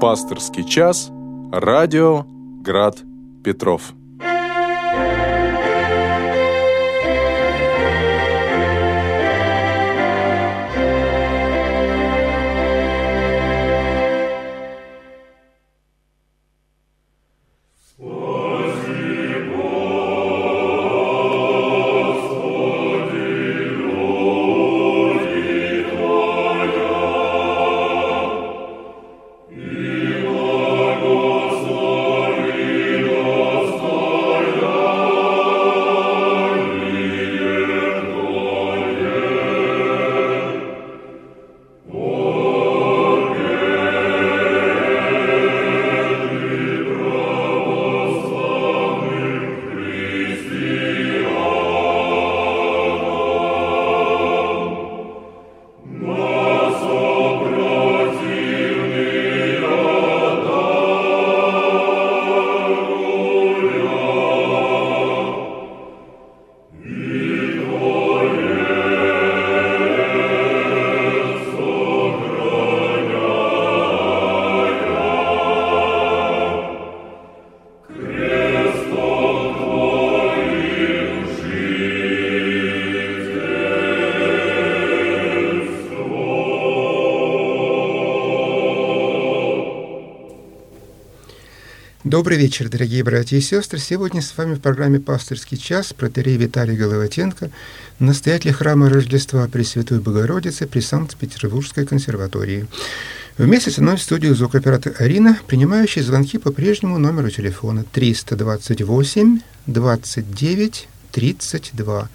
Пасторский час. Радио Град Петров. Добрый вечер, дорогие братья и сестры. Сегодня с вами в программе «Пасторский час» протерей Виталий Головатенко, настоятель храма Рождества Пресвятой Богородицы при Санкт-Петербургской консерватории. Вместе со мной в студию звукооператор Арина, принимающий звонки по прежнему номеру телефона 328 29 32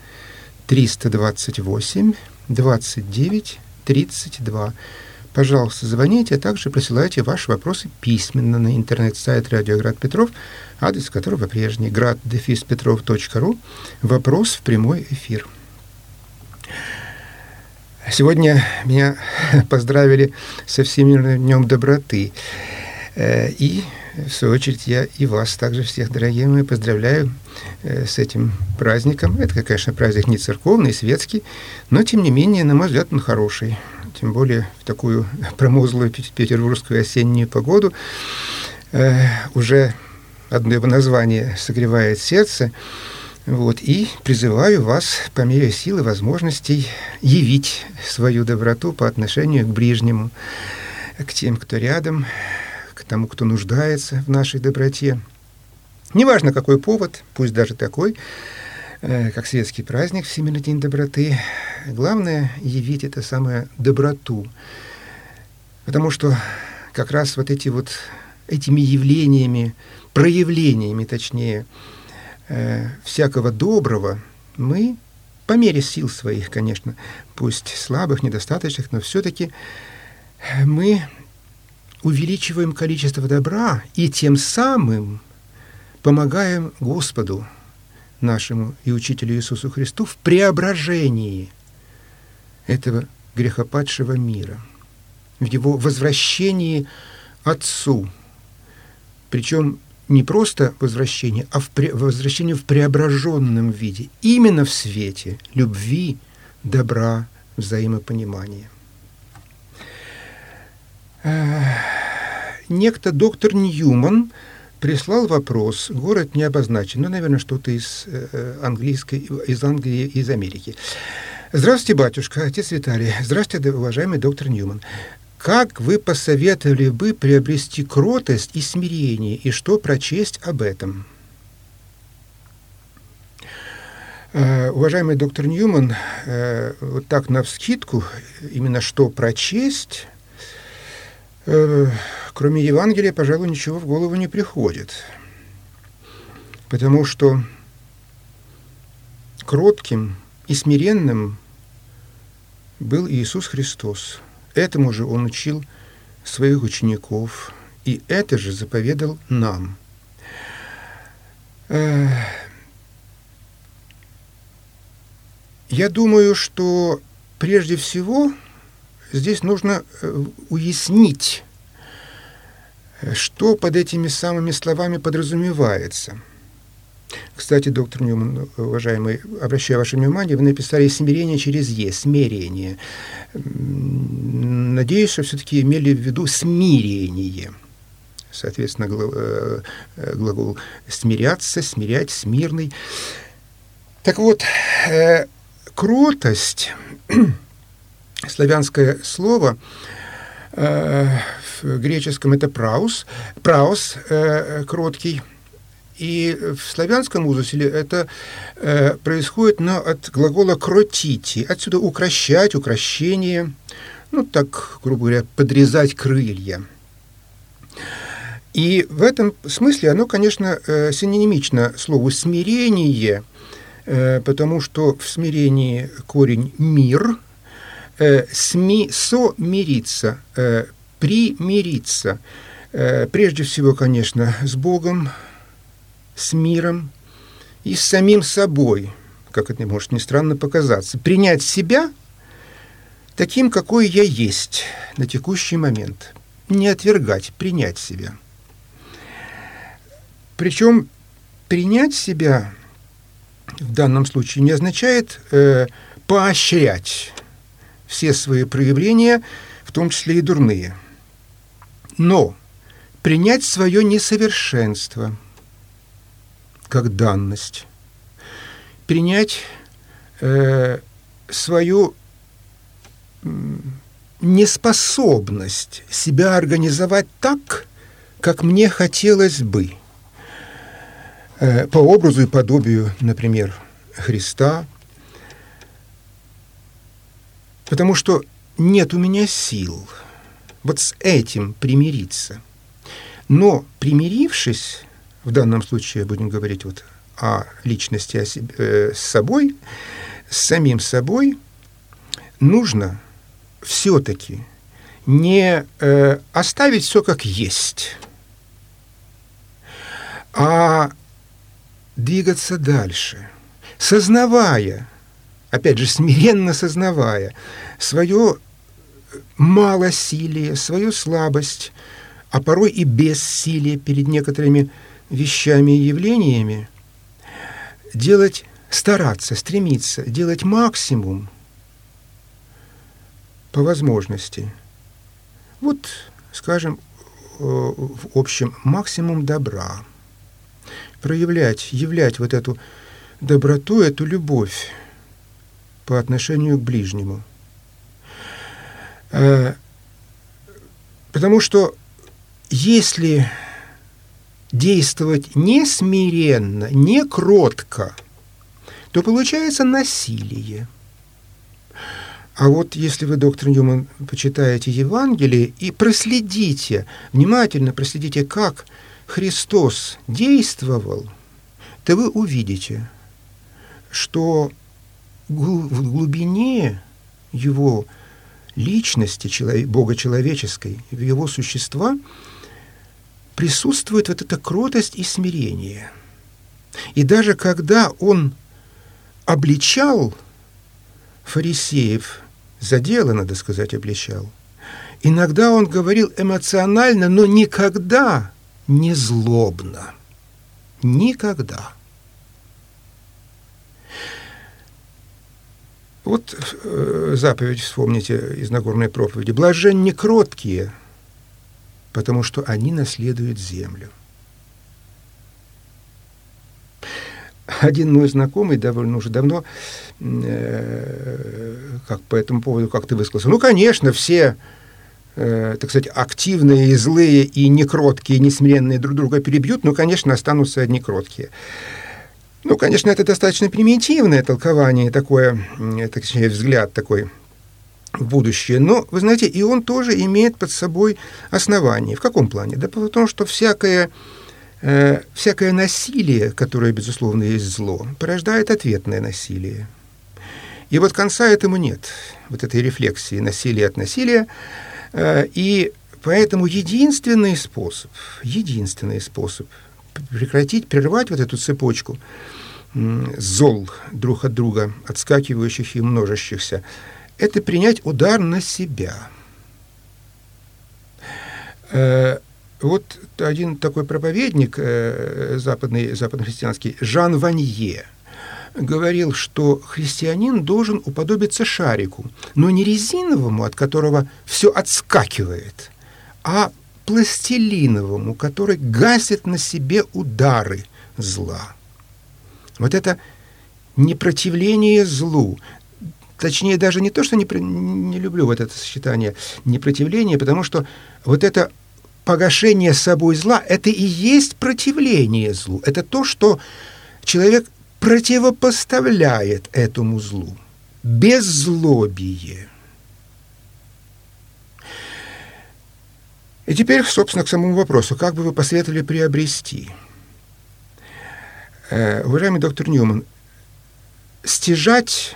328 29 32 Пожалуйста, звоните, а также присылайте ваши вопросы письменно на интернет-сайт Радиоград Петров, адрес которого прежний град-петров.ру. Вопрос в прямой эфир. Сегодня меня поздравили со Всемирным днем доброты. Э, и, в свою очередь, я и вас также всех, дорогие мои, поздравляю э, с этим праздником. Это, конечно, праздник не церковный, светский, но, тем не менее, на мой взгляд, он хороший тем более в такую промозглую петербургскую осеннюю погоду. Э, уже одно его название согревает сердце. Вот, и призываю вас по мере силы возможностей явить свою доброту по отношению к ближнему, к тем, кто рядом, к тому, кто нуждается в нашей доброте. Неважно, какой повод, пусть даже такой, как светский праздник, Всемирный день доброты. Главное — явить это самое доброту. Потому что как раз вот эти вот этими явлениями, проявлениями, точнее, э, всякого доброго мы по мере сил своих, конечно, пусть слабых, недостаточных, но все-таки мы увеличиваем количество добра и тем самым помогаем Господу нашему и учителю Иисусу Христу в преображении этого грехопадшего мира, в его возвращении Отцу. Причем не просто возвращение, а в пре- возвращение в преображенном виде, именно в свете любви, добра, взаимопонимания. Некто доктор Ньюман – прислал вопрос, город не обозначен, ну, наверное, что-то из э, английской, из Англии, из Америки. Здравствуйте, батюшка, отец Виталий. Здравствуйте, уважаемый доктор Ньюман. Как вы посоветовали бы приобрести кротость и смирение, и что прочесть об этом? Uh, уважаемый доктор Ньюман, uh, вот так на вскидку, именно что прочесть, uh, кроме Евангелия, пожалуй, ничего в голову не приходит. Потому что кротким и смиренным был Иисус Христос. Этому же Он учил своих учеников, и это же заповедал нам. Э, я думаю, что прежде всего здесь нужно э, уяснить что под этими самыми словами подразумевается? Кстати, доктор Ньюман, уважаемый, обращаю ваше внимание, вы написали «смирение через «е», «смирение». Надеюсь, что все-таки имели в виду «смирение». соответственно, глагол «смиряться», «смирять», «смирный». Так вот, кротость, славянское слово, в греческом это праус, праус, кроткий, и в славянском узусе это э, происходит но от глагола «кротити», отсюда «укращать», «укращение», ну, так, грубо говоря, «подрезать крылья». И в этом смысле оно, конечно, э, синонимично слову «смирение», э, потому что в смирении корень «мир», э, «сми», «со» – «мириться», э, «примириться». Э, прежде всего, конечно, с Богом, с миром и с самим собой, как это может ни странно показаться. Принять себя таким, какой я есть на текущий момент. Не отвергать, принять себя. Причем принять себя в данном случае не означает э, поощрять все свои проявления, в том числе и дурные. Но принять свое несовершенство – как данность, принять э, свою неспособность себя организовать так, как мне хотелось бы, э, по образу и подобию, например, Христа, потому что нет у меня сил вот с этим примириться. Но примирившись, в данном случае будем говорить вот о личности о себе, э, с собой, с самим собой, нужно все-таки не э, оставить все как есть, а двигаться дальше, сознавая, опять же, смиренно сознавая свое малосилие, свою слабость, а порой и бессилие перед некоторыми вещами и явлениями, делать, стараться, стремиться, делать максимум по возможности. Вот, скажем, э, в общем, максимум добра. Проявлять, являть вот эту доброту, эту любовь по отношению к ближнему. Э, потому что если действовать не смиренно, не кротко, то получается насилие. А вот если вы, доктор Ньюман, почитаете Евангелие и проследите, внимательно проследите, как Христос действовал, то вы увидите, что в глубине его личности, Бога человеческой, его существа – присутствует вот эта кротость и смирение. И даже когда он обличал фарисеев, за дело, надо сказать, обличал, иногда он говорил эмоционально, но никогда не злобно. Никогда. Вот э, заповедь, вспомните из Нагорной проповеди. «Блаженни кроткие, потому что они наследуют землю. Один мой знакомый довольно уже давно, э, как по этому поводу как-то высказался, ну, конечно, все, э, так сказать, активные и злые, и некроткие, и несмиренные друг друга перебьют, но, конечно, останутся одни кроткие. Ну, конечно, это достаточно примитивное толкование, такое, точнее, взгляд такой в будущее. Но, вы знаете, и он тоже имеет под собой основание. В каком плане? Да потому что всякое, э, всякое насилие, которое, безусловно, есть зло, порождает ответное насилие. И вот конца этому нет, вот этой рефлексии насилия от насилия. Э, и поэтому единственный способ, единственный способ прекратить, прервать вот эту цепочку зол друг от друга, отскакивающих и множащихся, это принять удар на себя. Э, вот один такой проповедник э, западный, западнохристианский, Жан Ванье, говорил, что христианин должен уподобиться шарику, но не резиновому, от которого все отскакивает, а пластилиновому, который гасит на себе удары зла. Вот это непротивление злу, точнее даже не то, что не, не люблю вот это сочетание непротивление, потому что вот это погашение собой зла, это и есть противление злу. Это то, что человек противопоставляет этому злу. Беззлобие. И теперь, собственно, к самому вопросу. Как бы вы посоветовали приобрести? Э, уважаемый доктор Ньюман, стяжать,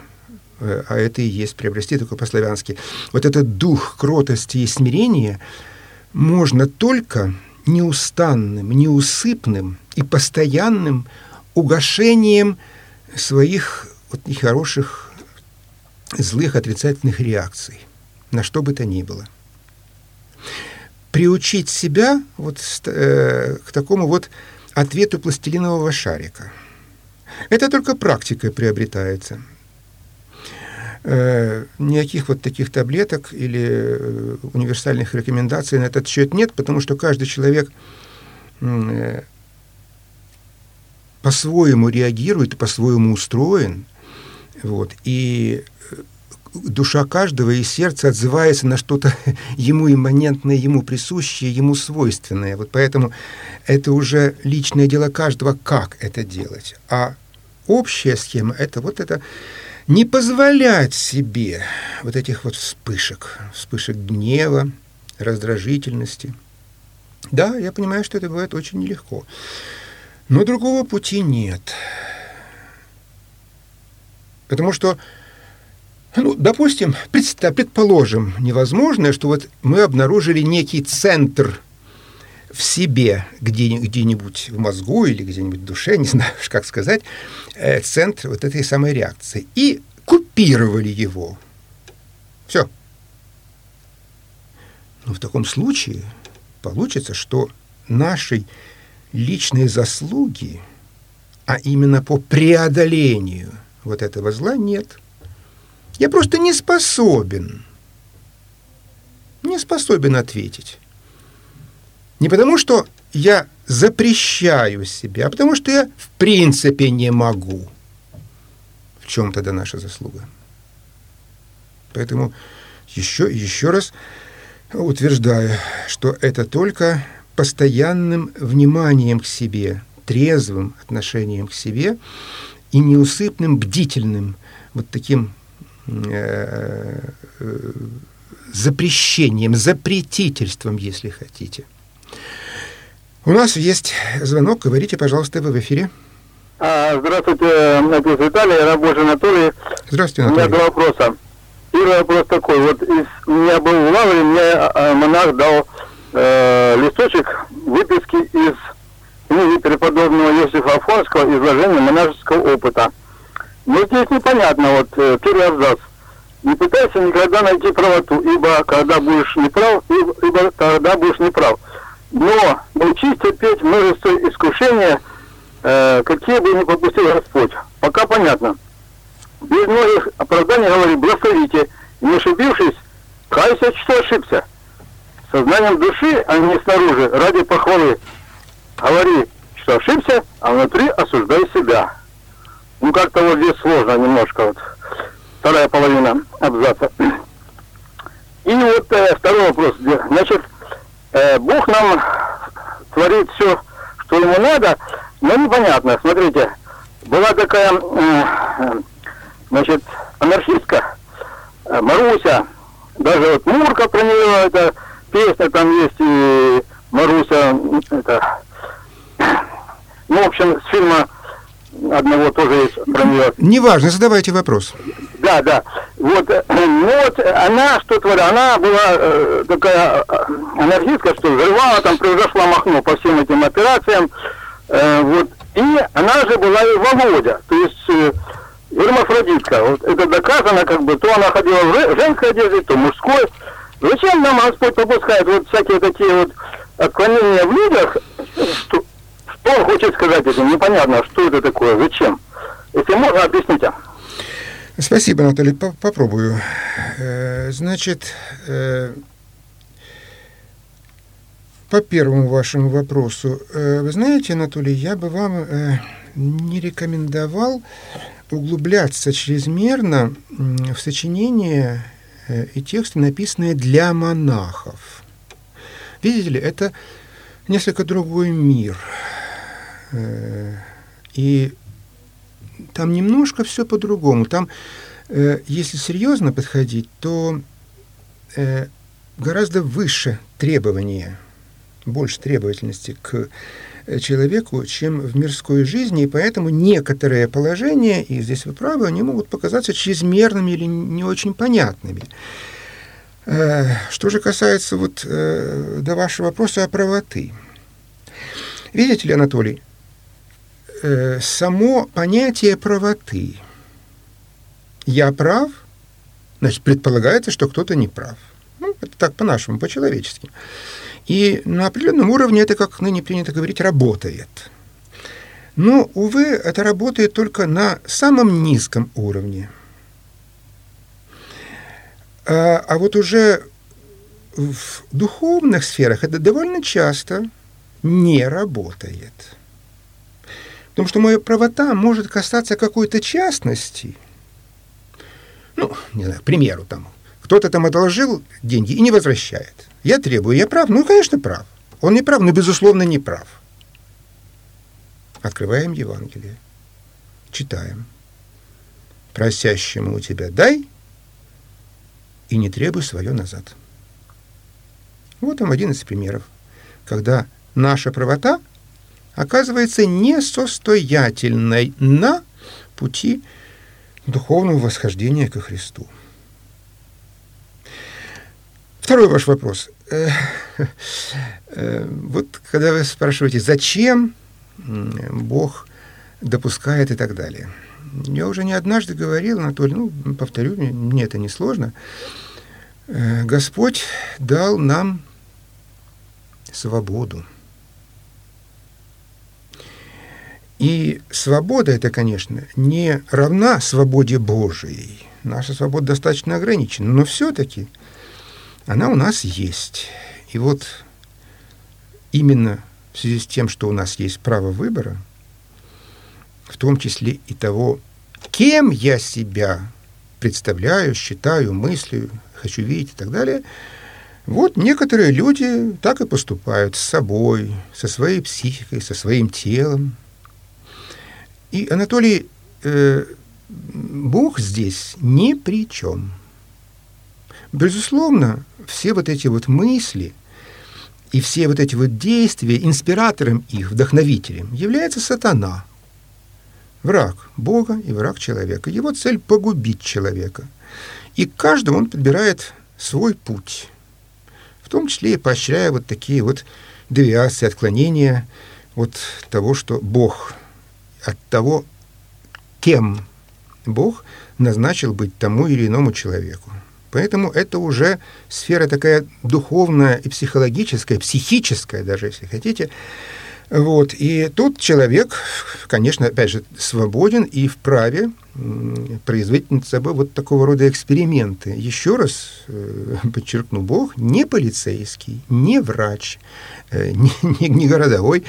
э, а это и есть приобрести, только по-славянски, вот этот дух кротости и смирения можно только неустанным, неусыпным и постоянным угошением своих вот нехороших, злых, отрицательных реакций, на что бы то ни было. Приучить себя вот э, к такому вот ответу пластилинового шарика. Это только практикой приобретается. Э, никаких вот таких таблеток или э, универсальных рекомендаций на этот счет нет, потому что каждый человек э, по-своему реагирует, по-своему устроен. Вот, и душа каждого и сердце отзывается на что-то ему имманентное, ему присущее, ему свойственное. Вот поэтому это уже личное дело каждого, как это делать. А общая схема – это вот это не позволять себе вот этих вот вспышек, вспышек гнева, раздражительности. Да, я понимаю, что это бывает очень нелегко. Но другого пути нет. Потому что, ну, допустим, предположим, невозможное, что вот мы обнаружили некий центр в себе, где, где-нибудь в мозгу или где-нибудь в душе, не знаю, как сказать, э, центр вот этой самой реакции. И купировали его. Все. Но в таком случае получится, что нашей личные заслуги, а именно по преодолению вот этого зла нет. Я просто не способен, не способен ответить. Не потому, что я запрещаю себе, а потому, что я в принципе не могу. В чем тогда наша заслуга? Поэтому еще, еще раз утверждаю, что это только постоянным вниманием к себе, трезвым отношением к себе и неусыпным, бдительным, вот таким запрещением, запретительством, если хотите. У нас есть звонок. Говорите, пожалуйста, вы в эфире. А, здравствуйте, отец Виталий, рабочий Анатолий. Здравствуйте, Анатолий. У меня два вопроса. Первый вопрос такой. Вот из, у меня был в Лавре, мне а, монах дал э, листочек выписки из книги преподобного Иосифа Афонского «Изложение монашеского опыта». Но здесь непонятно, вот э, первый абзац. Не пытайся никогда найти правоту, ибо когда будешь неправ, ибо, ибо тогда будешь неправ. Но научись терпеть множество искушения, э, какие бы ни попустил Господь. Пока понятно. Без многих оправданий говори, благословите, не ошибившись, кайся, что ошибся сознанием души, а не снаружи, ради похвалы. Говори, что ошибся, а внутри осуждай себя. Ну, как-то вот здесь сложно немножко, вот, вторая половина абзаца. И вот э, второй вопрос. Значит, э, Бог нам творит все, что ему надо, но непонятно. Смотрите, была такая, э, значит, анархистка, э, Маруся, даже вот Мурка про нее, это песня там есть, и Маруся, это, ну, в общем, с фильма одного тоже есть про нее. Неважно, задавайте вопрос. Да, да. Вот, ну вот она что творила? Она была э, такая э, анархистка, что взрывала, там превзошла Махно по всем этим операциям. Э, вот. И она же была и Володя, то есть э, гермафродитка. Вот это доказано, как бы, то она ходила в женской одежде, то мужской. Зачем нам Господь попускает вот всякие такие вот отклонения в людях? Он хочет сказать этим? Непонятно, что это такое, зачем? Если можно, объясните. Спасибо, Анатолий, попробую. Э, значит, э, По первому вашему вопросу, э, вы знаете, Анатолий, я бы вам не рекомендовал углубляться чрезмерно в сочинения и тексты, написанные для монахов. Видите ли, это несколько другой мир. И там немножко все по-другому. Там, если серьезно подходить, то гораздо выше требования больше требовательности к э, человеку, чем в мирской жизни, и поэтому некоторые положения, и здесь вы правы, они могут показаться чрезмерными или не очень понятными. Э, что же касается вот э, до вашего вопроса о правоты. Видите ли, Анатолий, само понятие правоты «я прав», значит, предполагается, что кто-то не прав. Ну, это так по-нашему, по-человечески. И на определенном уровне это, как ныне принято говорить, работает. Но, увы, это работает только на самом низком уровне. А, а вот уже в духовных сферах это довольно часто не работает. Потому что моя правота может касаться какой-то частности. Ну, не знаю, к примеру, там, кто-то там одолжил деньги и не возвращает. Я требую, я прав? Ну, конечно, прав. Он не прав, но, безусловно, не прав. Открываем Евангелие, читаем. Просящему у тебя дай и не требуй свое назад. Вот вам один из примеров, когда наша правота оказывается несостоятельной на пути духовного восхождения ко Христу. Второй ваш вопрос. Э, э, вот когда вы спрашиваете, зачем Бог допускает и так далее. Я уже не однажды говорил, Анатолий, ну, повторю, мне это не сложно. Э, Господь дал нам свободу. И свобода это, конечно, не равна свободе Божией. Наша свобода достаточно ограничена, но все-таки – она у нас есть. И вот именно в связи с тем, что у нас есть право выбора, в том числе и того, кем я себя представляю, считаю, мыслю, хочу видеть и так далее, вот некоторые люди так и поступают с собой, со своей психикой, со своим телом. И Анатолий, э, Бог здесь ни при чем. Безусловно, все вот эти вот мысли и все вот эти вот действия, инспиратором их, вдохновителем, является сатана, враг Бога и враг человека. Его цель – погубить человека. И каждому он подбирает свой путь, в том числе и поощряя вот такие вот девиации, отклонения от того, что Бог, от того, кем Бог назначил быть тому или иному человеку. Поэтому это уже сфера такая духовная и психологическая, психическая даже, если хотите. Вот. И тут человек, конечно, опять же, свободен и вправе производить над собой вот такого рода эксперименты. Еще раз э, подчеркну, Бог не полицейский, не врач, э, не, не, не городовой,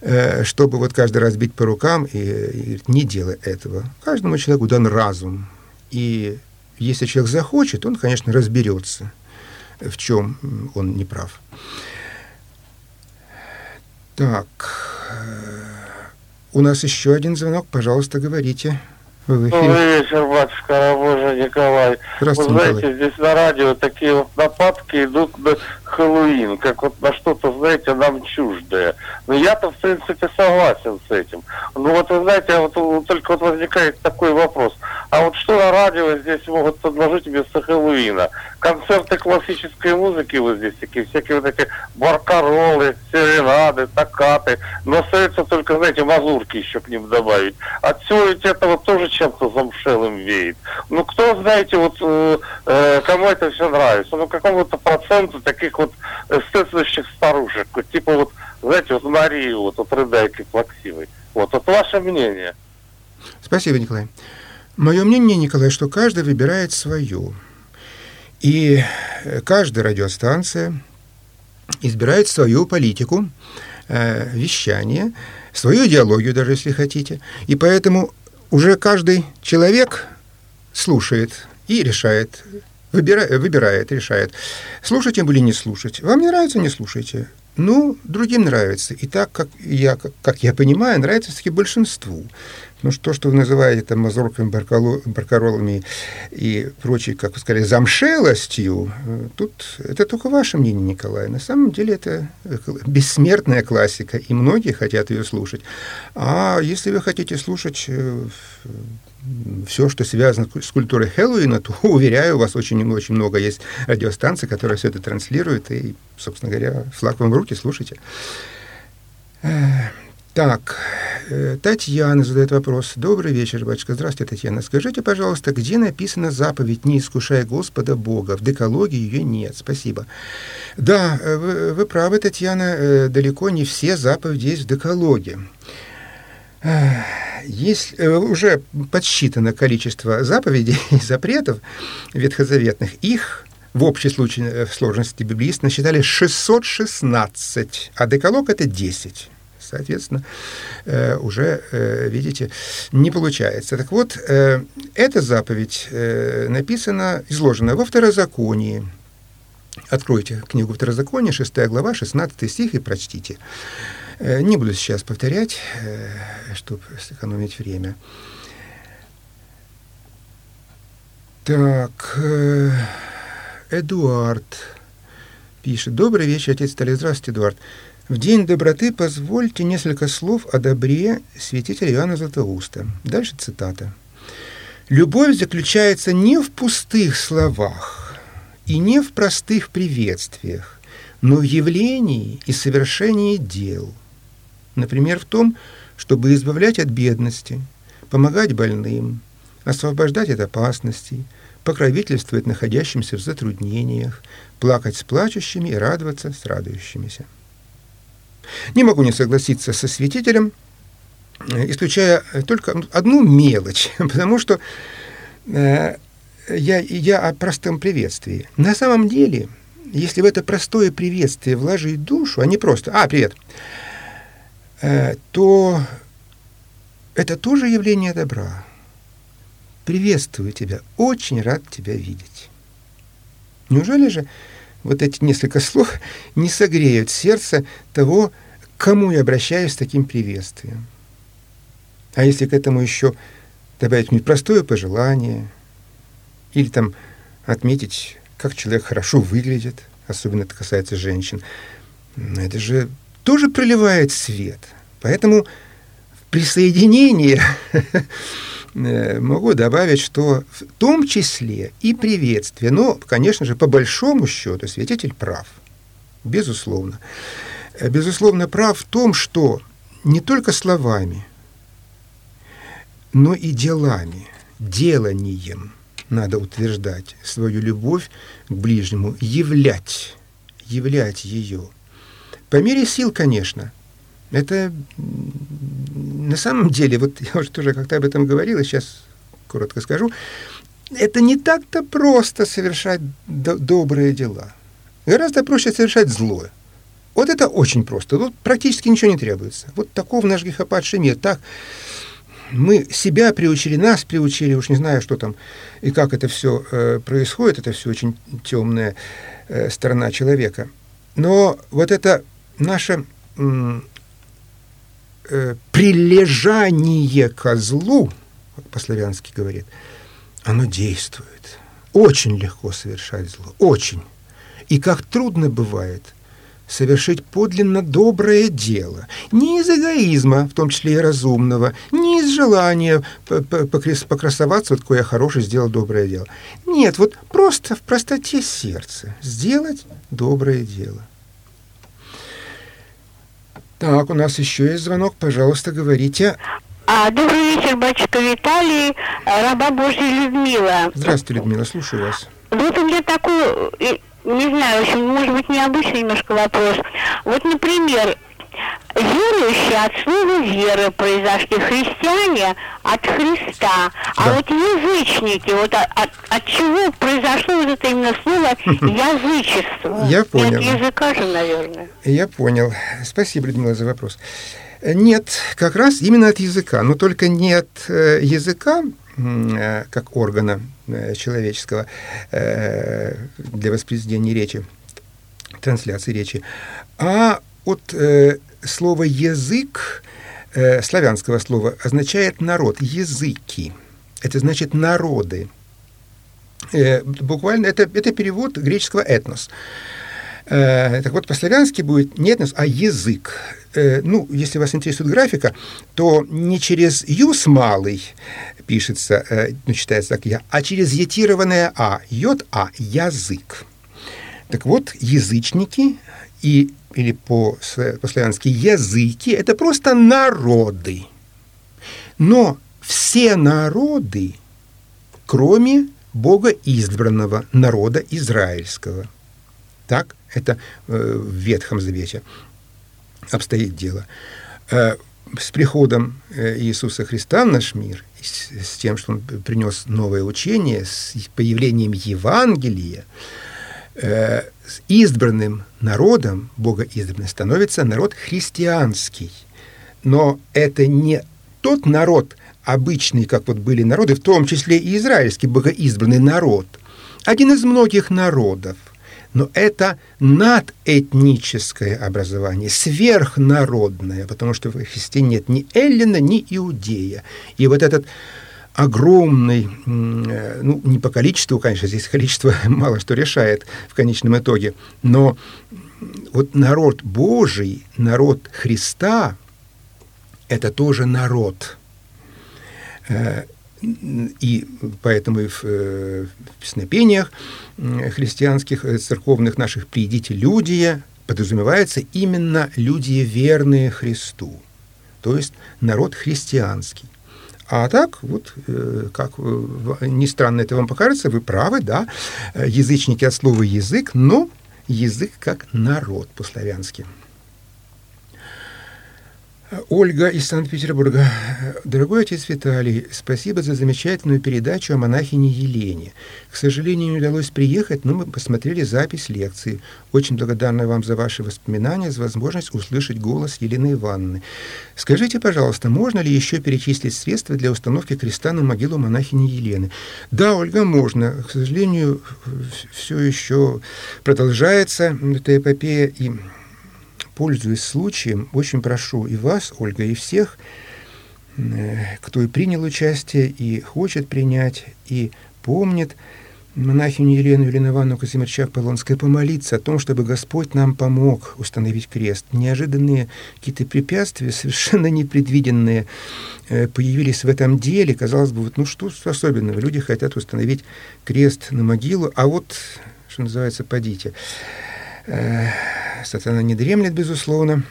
э, чтобы вот каждый раз бить по рукам и, и не делай этого. Каждому человеку дан разум. И если человек захочет, он, конечно, разберется, в чем он не прав. Так, э, у нас еще один звонок, пожалуйста, говорите. Вы Добрый вечер, батюшка Рабожа Николай. Здравствуйте, Вы знаете, Николай. здесь на радио такие вот нападки идут Хэллоуин, как вот на что-то, знаете, нам чуждое. Но я-то, в принципе, согласен с этим. Ну вот, вы знаете, вот, только вот возникает такой вопрос. А вот что на радио здесь могут предложить вместо Хэллоуина? Концерты классической музыки вот здесь такие, всякие вот эти баркаролы, серенады, токаты. Но остается только, знаете, мазурки еще к ним добавить. От всего ведь этого тоже чем-то замшелым веет. Ну, кто, знаете, вот э, э, кому это все нравится? Ну, какому-то проценту таких вот следующих старушек, вот, типа вот, знаете, вот Марию, вот от рыдайки плаксивой. Вот, вот ваше мнение. Спасибо, Николай. Мое мнение, Николай, что каждый выбирает свое. И каждая радиостанция избирают свою политику, э, вещание, свою идеологию даже, если хотите. И поэтому уже каждый человек слушает и решает, выбирает, выбирает, решает, слушать им или не слушать. Вам не нравится, не слушайте. Ну, другим нравится. И так, как я, как я понимаю, нравится все-таки большинству. Ну, то, что вы называете там мазурками, баркаролами и прочей, как вы сказали, замшелостью, э, тут это только ваше мнение, Николай. На самом деле это бессмертная классика, и многие хотят ее слушать. А если вы хотите слушать э, все, что связано с культурой Хэллоуина, то, уверяю, вас очень-очень много есть радиостанций, которые все это транслируют, и, собственно говоря, флаг вам в руки, слушайте. Так, э, Татьяна задает вопрос. Добрый вечер, батюшка. Здравствуйте, Татьяна. Скажите, пожалуйста, где написана заповедь «Не искушай Господа Бога»? В декалоге ее нет. Спасибо. Да, э, вы, вы правы, Татьяна. Э, далеко не все заповеди есть в декалоге. Есть, уже подсчитано количество заповедей и запретов ветхозаветных. Их в общей случае, в сложности библиисты насчитали 616, а декалог — это 10 соответственно, э, уже, э, видите, не получается. Так вот, э, эта заповедь написана, изложена во Второзаконии. Откройте книгу Второзакония, 6 глава, 16 стих и прочтите. Не буду сейчас повторять, чтобы сэкономить время. Так, Эдуард пишет. Добрый вечер, отец Стали. Здравствуйте, Эдуард. В День доброты позвольте несколько слов о добре святителя Иоанна Златоуста. Дальше цитата. «Любовь заключается не в пустых словах и не в простых приветствиях, но в явлении и совершении дел. Например, в том, чтобы избавлять от бедности, помогать больным, освобождать от опасностей, покровительствовать находящимся в затруднениях, плакать с плачущими и радоваться с радующимися. Не могу не согласиться со святителем, э, исключая только одну мелочь, потому что э, я, я о простом приветствии. На самом деле, если в это простое приветствие вложить душу, а не просто «А, привет», то это тоже явление добра. Приветствую тебя, очень рад тебя видеть. Неужели же вот эти несколько слов не согреют сердце того, к кому я обращаюсь с таким приветствием. А если к этому еще добавить простое пожелание, или там отметить, как человек хорошо выглядит, особенно это касается женщин, это же тоже проливает свет. Поэтому в присоединении Э, могу добавить, что в том числе и приветствие, но, конечно же, по большому счету свидетель прав, безусловно. Э, безусловно, прав в том, что не только словами, но и делами, деланием надо утверждать свою любовь к ближнему, являть, являть ее. По мере сил, конечно – это на самом деле, вот я уже тоже как-то об этом говорил, и сейчас коротко скажу, это не так-то просто совершать до добрые дела. Гораздо проще совершать злое. Вот это очень просто. Тут практически ничего не требуется. Вот такого наш грехопадший мир. Так мы себя приучили, нас приучили, уж не знаю, что там и как это все э, происходит. Это все очень темная э, сторона человека. Но вот это наше э, прилежание козлу, по-славянски говорит, оно действует. Очень легко совершать зло, очень. И как трудно бывает совершить подлинно доброе дело. Не из эгоизма, в том числе и разумного, не из желания покрасоваться, вот какой я хороший, сделал доброе дело. Нет, вот просто в простоте сердца сделать доброе дело. Так, у нас еще есть звонок. Пожалуйста, говорите. А, добрый вечер, батюшка Виталий, раба Божья Людмила. Здравствуйте, Людмила, слушаю вас. Вот у меня такой, не знаю, в общем, может быть, необычный немножко вопрос. Вот, например, Верующие от слова веры произошли, христиане от Христа. А Да. вот язычники, вот от, от- от чего произошло вот это именно слово язычество? Я понял. От языка же, наверное. Я понял. Спасибо, Людмила, за вопрос. Э, Нет, как раз именно от языка, но только не от э, языка, э, как органа э, человеческого э, для воспроизведения речи, трансляции речи, а от э, слова «язык», э, славянского слова, означает «народ», «языки». Это значит «народы». Э, буквально это, это перевод греческого «этнос». Э, так вот, по-славянски будет не этнос, а язык. Э, ну, если вас интересует графика, то не через «юс» малый пишется, э, ну, читается так «я», а через етированное «а», «йод-а», «язык». Так вот, язычники и, или по- по-славянски языки – это просто народы. Но все народы, кроме Бога избранного народа израильского. Так это э, в Ветхом Завете обстоит дело. Э, с приходом э, Иисуса Христа в наш мир, с, тем, что Он принес новое учение, с появлением Евангелия, с избранным народом, Бога избранным, становится народ христианский. Но это не тот народ обычный, как вот были народы, в том числе и израильский богоизбранный народ, один из многих народов. Но это надэтническое образование, сверхнародное, потому что в Христе нет ни Эллина, ни Иудея. И вот этот огромный, э, ну, не по количеству, конечно, здесь количество мало что решает в конечном итоге, но вот народ Божий, народ Христа, это тоже народ. Э, И поэтому и в, э, в песнопениях христианских, церковных наших «Придите, люди» подразумевается именно люди, верные Христу, то есть народ христианский. А так, вот, э, как э, ни странно это вам покажется, вы правы, да, э, язычники от слова «язык», но язык как народ по-славянски. Ольга из Санкт-Петербурга. Дорогой отец Виталий, спасибо за замечательную передачу о монахине Елене. К сожалению, не удалось приехать, но мы посмотрели запись лекции. Очень благодарна вам за ваши воспоминания, за возможность услышать голос Елены Ивановны. Скажите, пожалуйста, можно ли еще перечислить средства для установки креста на могилу монахини Елены? Да, Ольга, можно. К сожалению, все еще продолжается эта эпопея, и пользуясь случаем, очень прошу и вас, Ольга, и всех, э, кто и принял участие, и хочет принять, и помнит монахиню Елену Елену Ивановну Казимирчак-Полонская, помолиться о том, чтобы Господь нам помог установить крест. Неожиданные какие-то препятствия, совершенно непредвиденные, э, появились в этом деле. Казалось бы, вот, ну что особенного? Люди хотят установить крест на могилу, а вот, что называется, подите. Э, Сатана не дремлет, безусловно.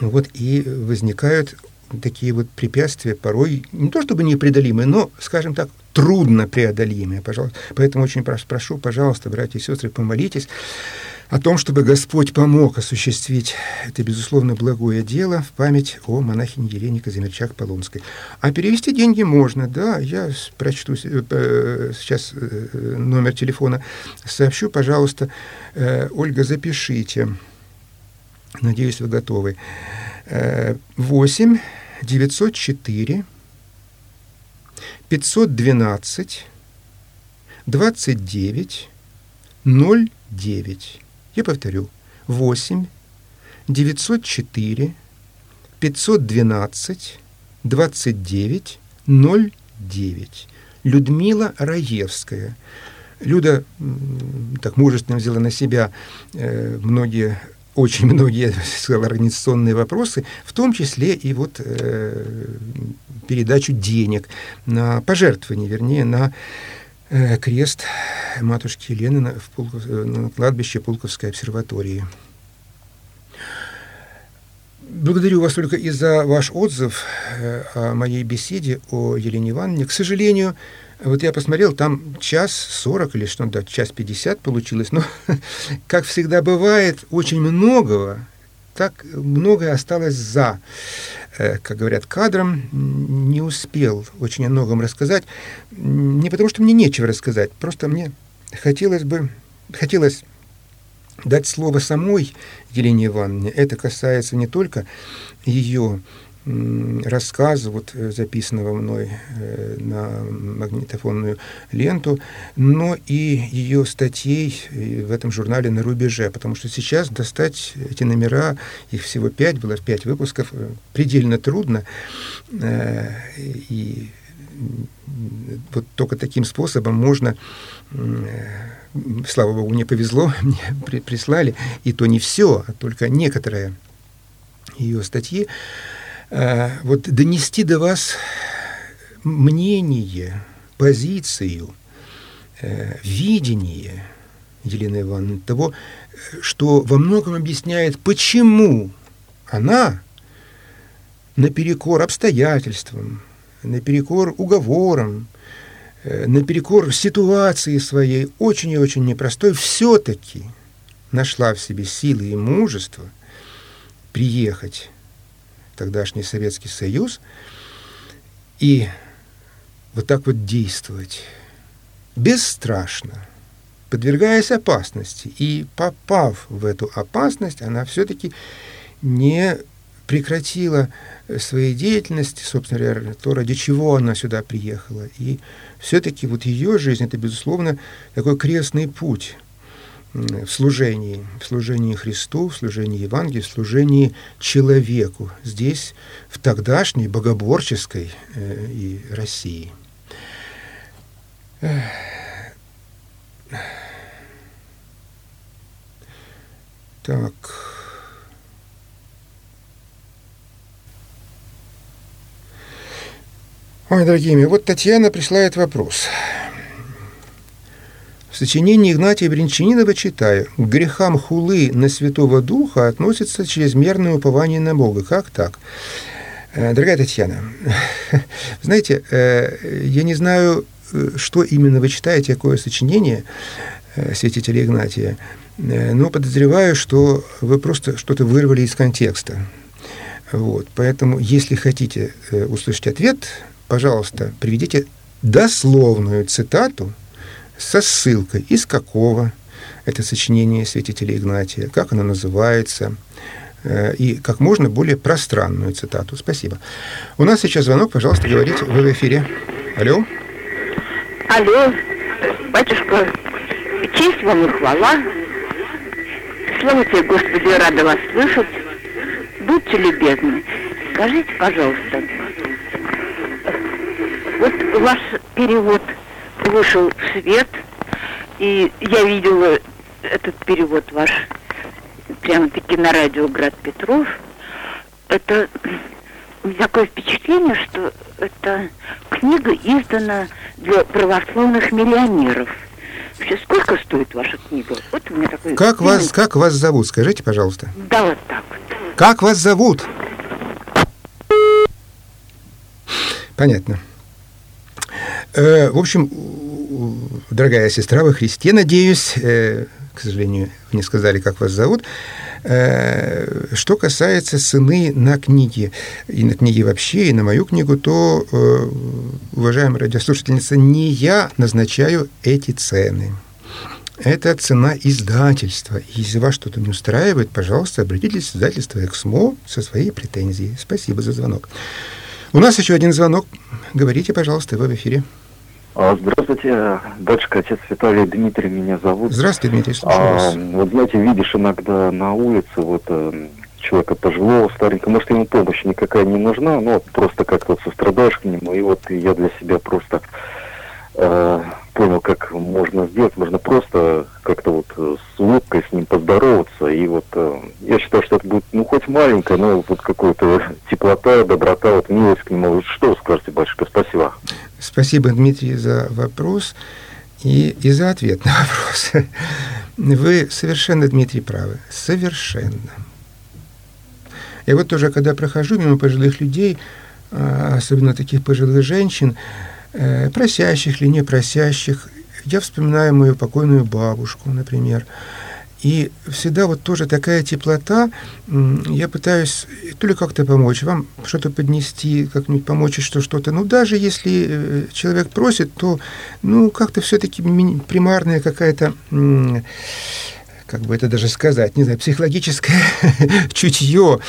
Вот и возникают такие вот препятствия, порой не то чтобы непреодолимые, но, скажем так, трудно преодолимые. Пожалуйста. Поэтому очень прошу, пожалуйста, братья и сестры, помолитесь о том, чтобы Господь помог осуществить это, безусловно, благое дело в память о монахине Елене Казимирчак-Полонской. А перевести деньги можно, да, я прочту э, э, сейчас э, номер телефона, сообщу, пожалуйста, Ольга, запишите. Надеюсь, вы готовы. Э, 8 904 512 29 09. Я повторю. 8 904 512 29 09. Людмила Раевская. Люда так мужественно взяла на себя э, многие, очень многие, сказал, организационные вопросы, в том числе и вот э, передачу денег на пожертвование, вернее, на крест матушки Елены на, в Пулков- э, на кладбище Пулковской обсерватории. Благодарю вас только и за ваш отзыв э, о моей беседе о Елене Ивановне. К сожалению, вот я посмотрел, там час сорок или что-то, час пятьдесят получилось. Но, как всегда бывает, очень многого так многое осталось за, э, как говорят, кадром. Не успел очень о многом рассказать. Не потому, что мне нечего рассказать, просто мне хотелось бы, хотелось дать слово самой Елене Ивановне. Это касается не только ее рассказа, вот э, записанного мной э, на магнитофонную ленту, но и ее статей в этом журнале «На рубеже», потому что сейчас достать эти номера, их всего пять, было пять выпусков, э, предельно трудно, и вот только таким способом можно слава богу, мне повезло, мне прислали, и то не все, а только некоторые ее статьи. Э, вот донести до вас мнение, позицию, э, видение Елены Ивановны того, что во многом объясняет, почему она наперекор обстоятельствам, наперекор уговорам, э, наперекор ситуации своей, очень и очень непростой, все-таки нашла в себе силы и мужество приехать тогдашний Советский Союз и вот так вот действовать бесстрашно, подвергаясь опасности. И попав в эту опасность, она все-таки не прекратила своей деятельности, собственно говоря, то, ради чего она сюда приехала. И все-таки вот ее жизнь – это, безусловно, такой крестный путь – в служении, в служении Христу, в служении Евангелию, в служении человеку здесь, в тогдашней богоборческой э, и России. Так. Ой, дорогие мои, вот Татьяна присылает вопрос. В сочинении Игнатия Бринчанинова читаю, к грехам хулы на Святого Духа относится чрезмерное упование на Бога. Как так? Э, дорогая Татьяна, знаете, э, я не знаю, э, что именно вы читаете, какое сочинение святителя Игнатия, но подозреваю, что вы просто что-то вырвали из контекста. Вот, поэтому, если хотите услышать ответ, пожалуйста, приведите дословную цитату со ссылкой, из какого это сочинение святителя Игнатия, как оно называется, э, и как можно более пространную цитату. Спасибо. У нас сейчас звонок, пожалуйста, говорите, вы в эфире. Алло? Алло, батюшка, честь вам и хвала. Слава тебе, Господи, рада вас слышать. Будьте любезны, скажите, пожалуйста, вот ваш перевод – вышел в свет, и я видела этот перевод ваш прямо-таки на радио «Град Петров». Это у меня такое впечатление, что эта книга издана для православных миллионеров. Вообще, сколько стоит ваша книга? Вот у меня такой... Как вас, как вас зовут? Скажите, пожалуйста. Да, вот так вот. Как вас зовут? Понятно. Э, в общем, дорогая сестра во Христе, надеюсь, э, к сожалению, не сказали, как вас зовут, э, что касается цены на книги, и на книги вообще, и на мою книгу, то, уважаемая радиослушательница, не я назначаю эти цены. Это цена издательства. Если вас что-то не устраивает, пожалуйста, обратитесь в издательство «Эксмо» со своей претензией. Спасибо за звонок. У нас еще один звонок. Говорите, пожалуйста, вы в эфире. А, здравствуйте, батюшка, отец Виталий Дмитрий меня зовут. Здравствуйте, Дмитрий, а, Вот знаете, видишь иногда на улице вот э, человека пожилого, старенького, может, ему помощь никакая не нужна, но просто как-то сострадаешь к нему, и вот я для себя просто э, понял, как можно сделать. Можно просто как-то вот э, с улыбкой с ним поздороваться. И вот э, я считаю, что это будет, ну, хоть маленькая, но вот какая-то теплота, доброта, вот милость к нему. Что вы скажете, батюшка? Спасибо. Спасибо, Дмитрий, за вопрос и, и за ответ на вопрос. Вы совершенно, Дмитрий, правы. Совершенно. Я вот тоже, когда прохожу мимо пожилых людей, а, особенно таких пожилых женщин, Э, просящих или не просящих. Я вспоминаю мою покойную бабушку, например. И всегда вот тоже такая теплота, я пытаюсь то ли как-то помочь, вам что-то поднести, как-нибудь помочь, что что-то. Ну, даже если э, человек просит, то, ну, как-то все-таки примарная какая-то как бы это даже сказать, не знаю, психологическое чутье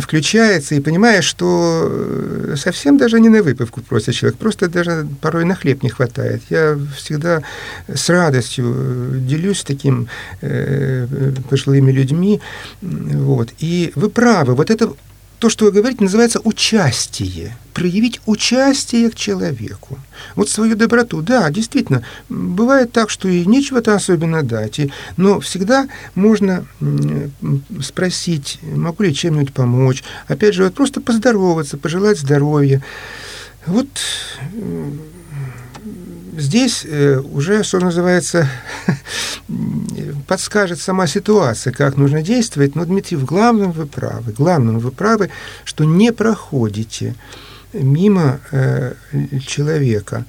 включается, и понимаешь, что э, совсем даже не на выпивку просит человек, просто даже порой на хлеб не хватает. Я всегда с радостью э, делюсь с таким э, пожилыми людьми, вот, и вы правы, вот это то, что вы говорите, называется участие. Проявить участие к человеку. Вот свою доброту. Да, действительно, бывает так, что и нечего-то особенно дать. И, но всегда можно спросить, могу ли чем-нибудь помочь. Опять же, вот просто поздороваться, пожелать здоровья. Вот здесь э, уже, что называется, подскажет сама ситуация, как нужно действовать. Но, Дмитрий, в главном вы правы. Главном вы правы, что не проходите мимо э, человека.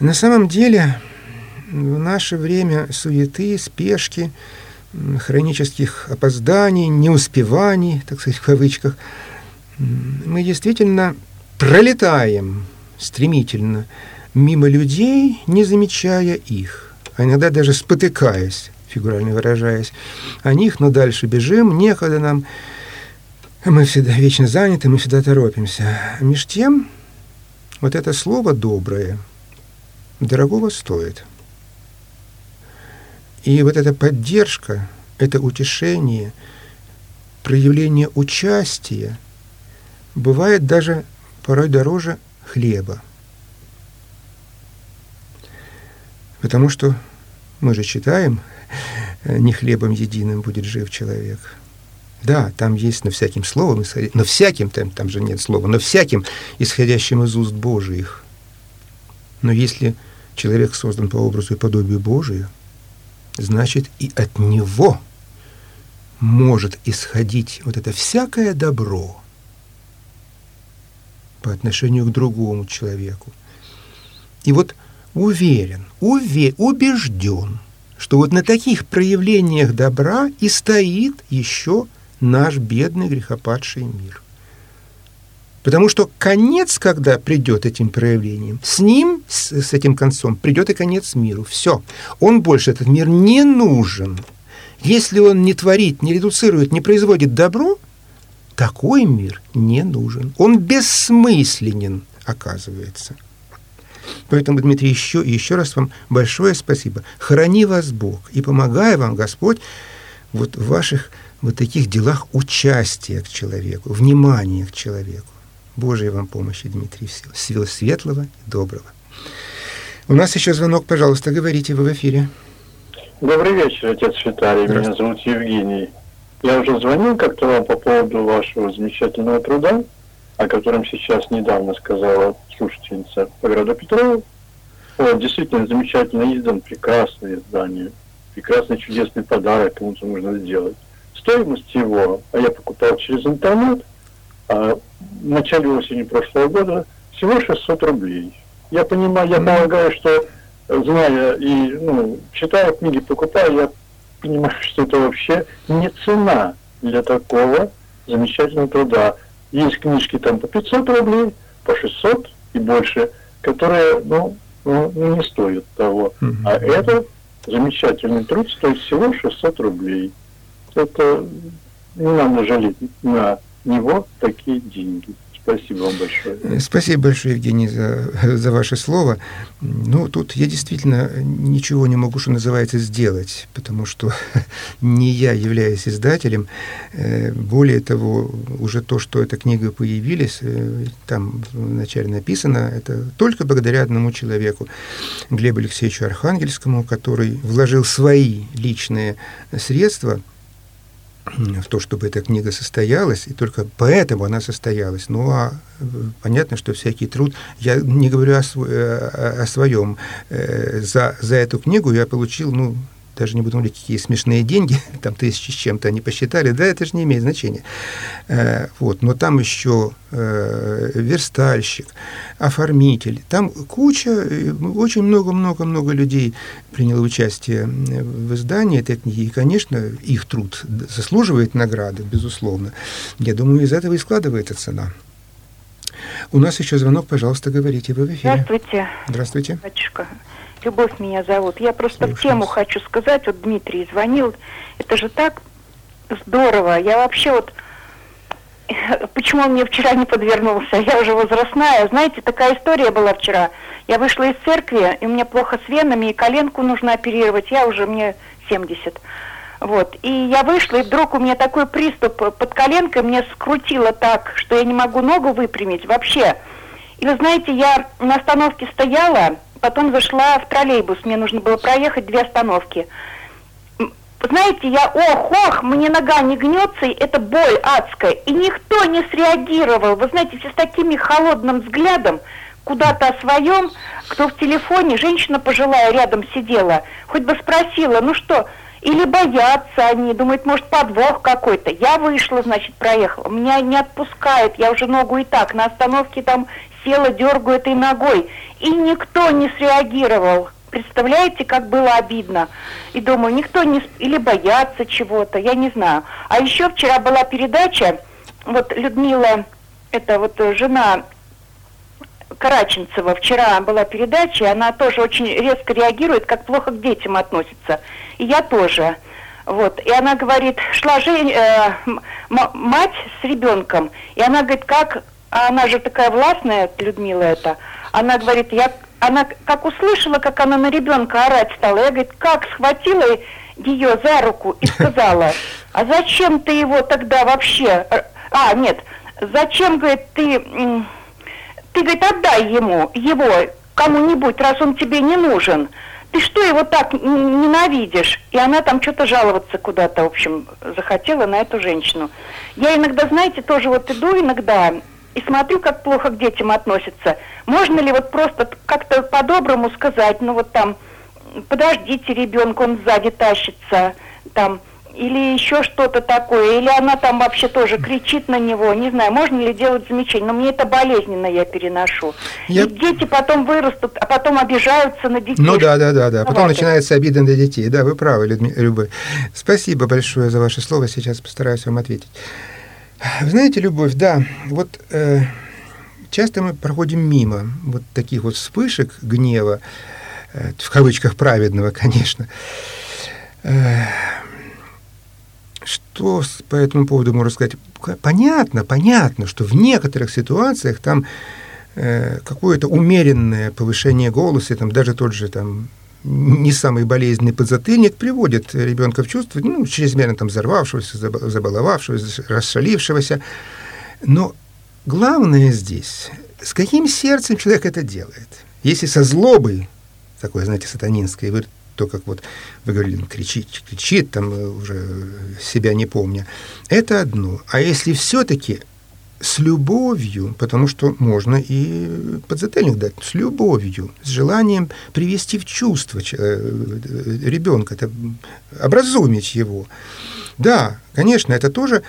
На самом деле, в наше время суеты, спешки, хронических опозданий, неуспеваний, так сказать, в кавычках, мы действительно пролетаем стремительно мимо людей, не замечая их, а иногда даже спотыкаясь, фигурально выражаясь, о них, но дальше бежим, некогда нам, мы всегда вечно заняты, мы всегда торопимся. Меж тем, вот это слово «доброе» дорогого стоит. И вот эта поддержка, это утешение, проявление участия бывает даже порой дороже хлеба. Потому что мы же читаем, не хлебом единым будет жив человек. Да, там есть но всяким словом, но всяким, там, там же нет слова, но всяким, исходящим из уст Божиих. Но если человек создан по образу и подобию Божию, значит и от него может исходить вот это всякое добро по отношению к другому человеку. И вот уверен, уве, убежден, что вот на таких проявлениях добра и стоит еще наш бедный грехопадший мир. Потому что конец, когда придет этим проявлением, с ним, с, с этим концом, придет и конец миру. Все. Он больше, этот мир, не нужен. Если он не творит, не редуцирует, не производит добро, такой мир не нужен. Он бессмысленен, оказывается. Поэтому, Дмитрий, еще и еще раз вам большое спасибо. Храни вас Бог и помогай вам Господь вот в ваших вот таких делах участия к человеку, внимания к человеку. Божьей вам помощи, Дмитрий, всего светлого и доброго. У нас еще звонок, пожалуйста, говорите, вы в эфире. Добрый вечер, отец Виталий, меня зовут Евгений. Я уже звонил как-то вам по поводу вашего замечательного труда, о котором сейчас недавно сказала слушательница Пограда Петрова. Вот, действительно замечательно издан, прекрасное издание, прекрасный чудесный подарок кому-то нужно сделать. Стоимость его, а я покупал через интернет, а в начале осени прошлого года всего 600 рублей. Я понимаю, я полагаю, что зная и ну, читая книги, покупая, я понимаю, что это вообще не цена для такого замечательного труда. Есть книжки там по 500 рублей, по 600 и больше, которые, ну, ну, ну не стоят того. Mm-hmm. А этот замечательный труд стоит всего 600 рублей. Это не надо жалеть на него такие деньги. Спасибо вам большое. Э, спасибо большое, Евгений, за, за ваше слово. Ну, тут я действительно ничего не могу, что называется, сделать, потому что не я являюсь издателем. Э, более того, уже то, что эта книга появилась, э, там вначале написано, это только благодаря одному человеку, Глебу Алексеевичу Архангельскому, который вложил свои личные средства – в то, чтобы эта книга состоялась, и только поэтому она состоялась. Ну, а э, понятно, что всякий труд, я не говорю о, э, о своем, э, за, за эту книгу я получил, ну, даже не буду говорить, какие смешные деньги, там тысячи с чем-то они посчитали, да, это же не имеет значения. Э, вот, но там еще э, верстальщик, оформитель, там куча, э, очень много-много-много людей приняло участие в издании этой книги, и, конечно, их труд заслуживает награды, безусловно. Я думаю, из этого и складывается цена. У нас еще звонок, пожалуйста, говорите, вы в эфире. Здравствуйте. Здравствуйте. Батюшка. Любовь меня зовут. Я просто Слушаюсь. в тему хочу сказать. Вот Дмитрий звонил. Это же так здорово. Я вообще вот... Почему он мне вчера не подвернулся? Я уже возрастная. Знаете, такая история была вчера. Я вышла из церкви, и у меня плохо с венами, и коленку нужно оперировать. Я уже, мне 70. Вот. И я вышла, и вдруг у меня такой приступ под коленкой, мне скрутило так, что я не могу ногу выпрямить вообще. И вы знаете, я на остановке стояла, потом зашла в троллейбус, мне нужно было проехать две остановки. Знаете, я ох-ох, мне нога не гнется, и это боль адская. И никто не среагировал. Вы знаете, все с таким холодным взглядом, куда-то о своем, кто в телефоне, женщина пожилая рядом сидела, хоть бы спросила, ну что, или боятся они, думают, может, подвох какой-то. Я вышла, значит, проехала. Меня не отпускает, я уже ногу и так. На остановке там села, дергаю этой ногой. И никто не среагировал. Представляете, как было обидно? И думаю, никто не... Или боятся чего-то, я не знаю. А еще вчера была передача, вот Людмила, это вот жена Караченцева, вчера была передача, она тоже очень резко реагирует, как плохо к детям относится. И я тоже. Вот. И она говорит, шла жен... э, мать с ребенком, и она говорит, как, а она же такая властная, Людмила это, она говорит, я, она как услышала, как она на ребенка орать стала, я, говорит, как схватила ее за руку и сказала, а зачем ты его тогда вообще, а, нет, зачем, говорит, ты, ты, говорит, отдай ему, его, кому-нибудь, раз он тебе не нужен ты что его так ненавидишь? И она там что-то жаловаться куда-то, в общем, захотела на эту женщину. Я иногда, знаете, тоже вот иду иногда и смотрю, как плохо к детям относятся. Можно ли вот просто как-то по-доброму сказать, ну вот там, подождите ребенка, он сзади тащится, там, или еще что-то такое, или она там вообще тоже кричит на него, не знаю, можно ли делать замечание, но мне это болезненно я переношу. Я... И дети потом вырастут, а потом обижаются на детей. Ну да, да, да, да. Потом начинается обида на детей. Да, вы правы, Любовь. Спасибо большое за ваше слово, сейчас постараюсь вам ответить. Знаете, Любовь, да, вот э, часто мы проходим мимо вот таких вот вспышек гнева, э, в кавычках праведного, конечно, э, что по этому поводу можно сказать? Понятно, понятно, что в некоторых ситуациях там э, какое-то умеренное повышение голоса, там даже тот же там не самый болезненный подзатыльник приводит ребенка в чувство, ну, чрезмерно там взорвавшегося, забаловавшегося, расшалившегося. Но главное здесь, с каким сердцем человек это делает. Если со злобой, такое, знаете, сатанинское, то, как вот вы говорили, кричит, кричит, там э, уже себя не помня, это одно. А если все-таки с любовью, потому что можно и подзатыльник дать, с любовью, с желанием привести в чувство э, ребенка, образумить его, да, конечно, это тоже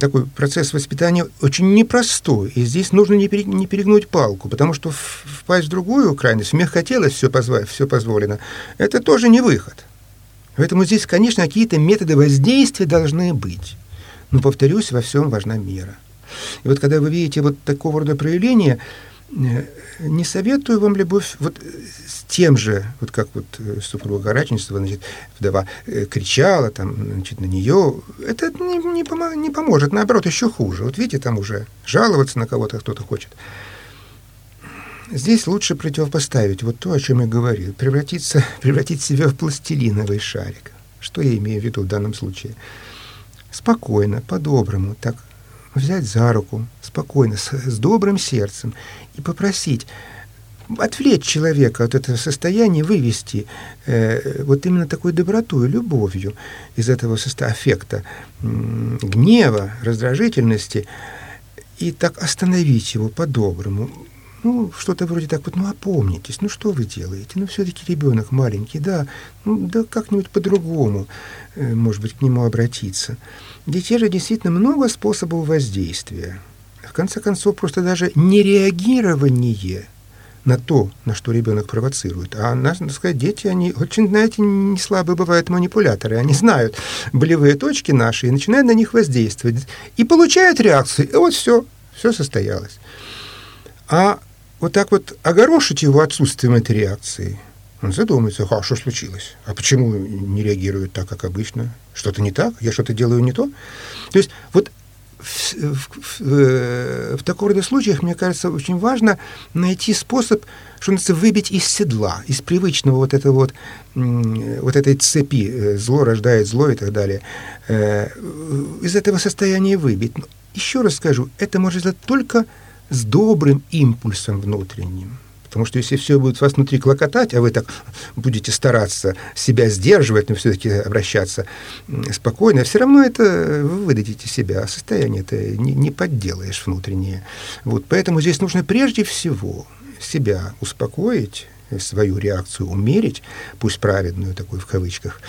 такой процесс воспитания очень непростой. И здесь нужно не, не перегнуть палку, потому что впасть в другую крайность, мне хотелось все, позва, все позволено, это тоже не выход. Поэтому здесь, конечно, какие-то методы воздействия должны быть. Но, повторюсь, во всем важна мера. И вот когда вы видите вот такого рода проявления, Э, не советую вам любовь вот э, с тем же, вот как вот э, супруга Караченцева, значит, вдова кричала там, значит, на нее, это не, не, помо- не поможет, наоборот, еще хуже. Вот видите, там уже жаловаться на кого-то кто-то хочет. Здесь лучше противопоставить вот то, о чем я говорил, превратиться, превратить себя в пластилиновый шарик. Что я имею в виду в данном случае? Спокойно, по-доброму, так взять за руку, спокойно, с, с добрым сердцем и попросить отвлечь человека от этого состояния, вывести э, вот именно такой добротой, любовью из этого состояния аффекта, э, гнева, раздражительности, и так остановить его по-доброму. ну, что-то вроде так вот, ну, опомнитесь, ну, что вы делаете? Ну, все-таки ребенок маленький, да, ну, да как-нибудь по-другому, э, может быть, к нему обратиться. Детей же действительно много способов воздействия. В конце концов, просто даже нереагирование на то, на что ребенок провоцирует. А, надо сказать, дети, они очень, знаете, не слабые бывают манипуляторы. Они знают болевые точки наши и начинают на них воздействовать. И получают реакцию. И вот все, все состоялось. А вот так вот огорошить его отсутствием этой реакции, он задумается, а что случилось? А почему не реагирует так, как обычно? Что-то не так? Я что-то делаю не то? То есть вот в, в, в, э, в такого рода случаях, мне кажется, очень важно найти способ, что называется, выбить из седла, из привычного вот этого вот, вот этой цепи, э, зло рождает зло и так далее, э, из этого состояния выбить. Еще раз скажу, это может сделать только с добрым импульсом внутренним. Потому что если все будет вас внутри клокотать, а вы так будете стараться себя сдерживать, но все-таки обращаться спокойно, все равно это вы выдадите себя, а состояние это не, не подделаешь внутреннее. Вот, поэтому здесь нужно прежде всего себя успокоить, свою реакцию умерить, пусть праведную, такую в кавычках,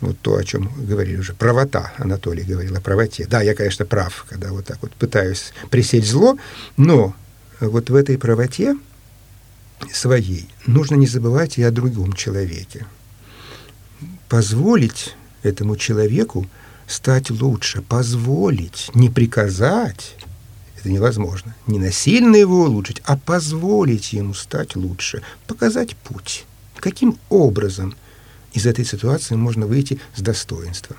вот то, о чем говорили уже, правота, Анатолий говорил о правоте. Да, я, конечно, прав, когда вот так вот пытаюсь пресечь зло, но вот в этой правоте своей нужно не забывать и о другом человеке. Позволить этому человеку стать лучше, позволить, не приказать, это невозможно. Не насильно его улучшить, а позволить ему стать лучше, показать путь. Каким образом из этой ситуации можно выйти с достоинством.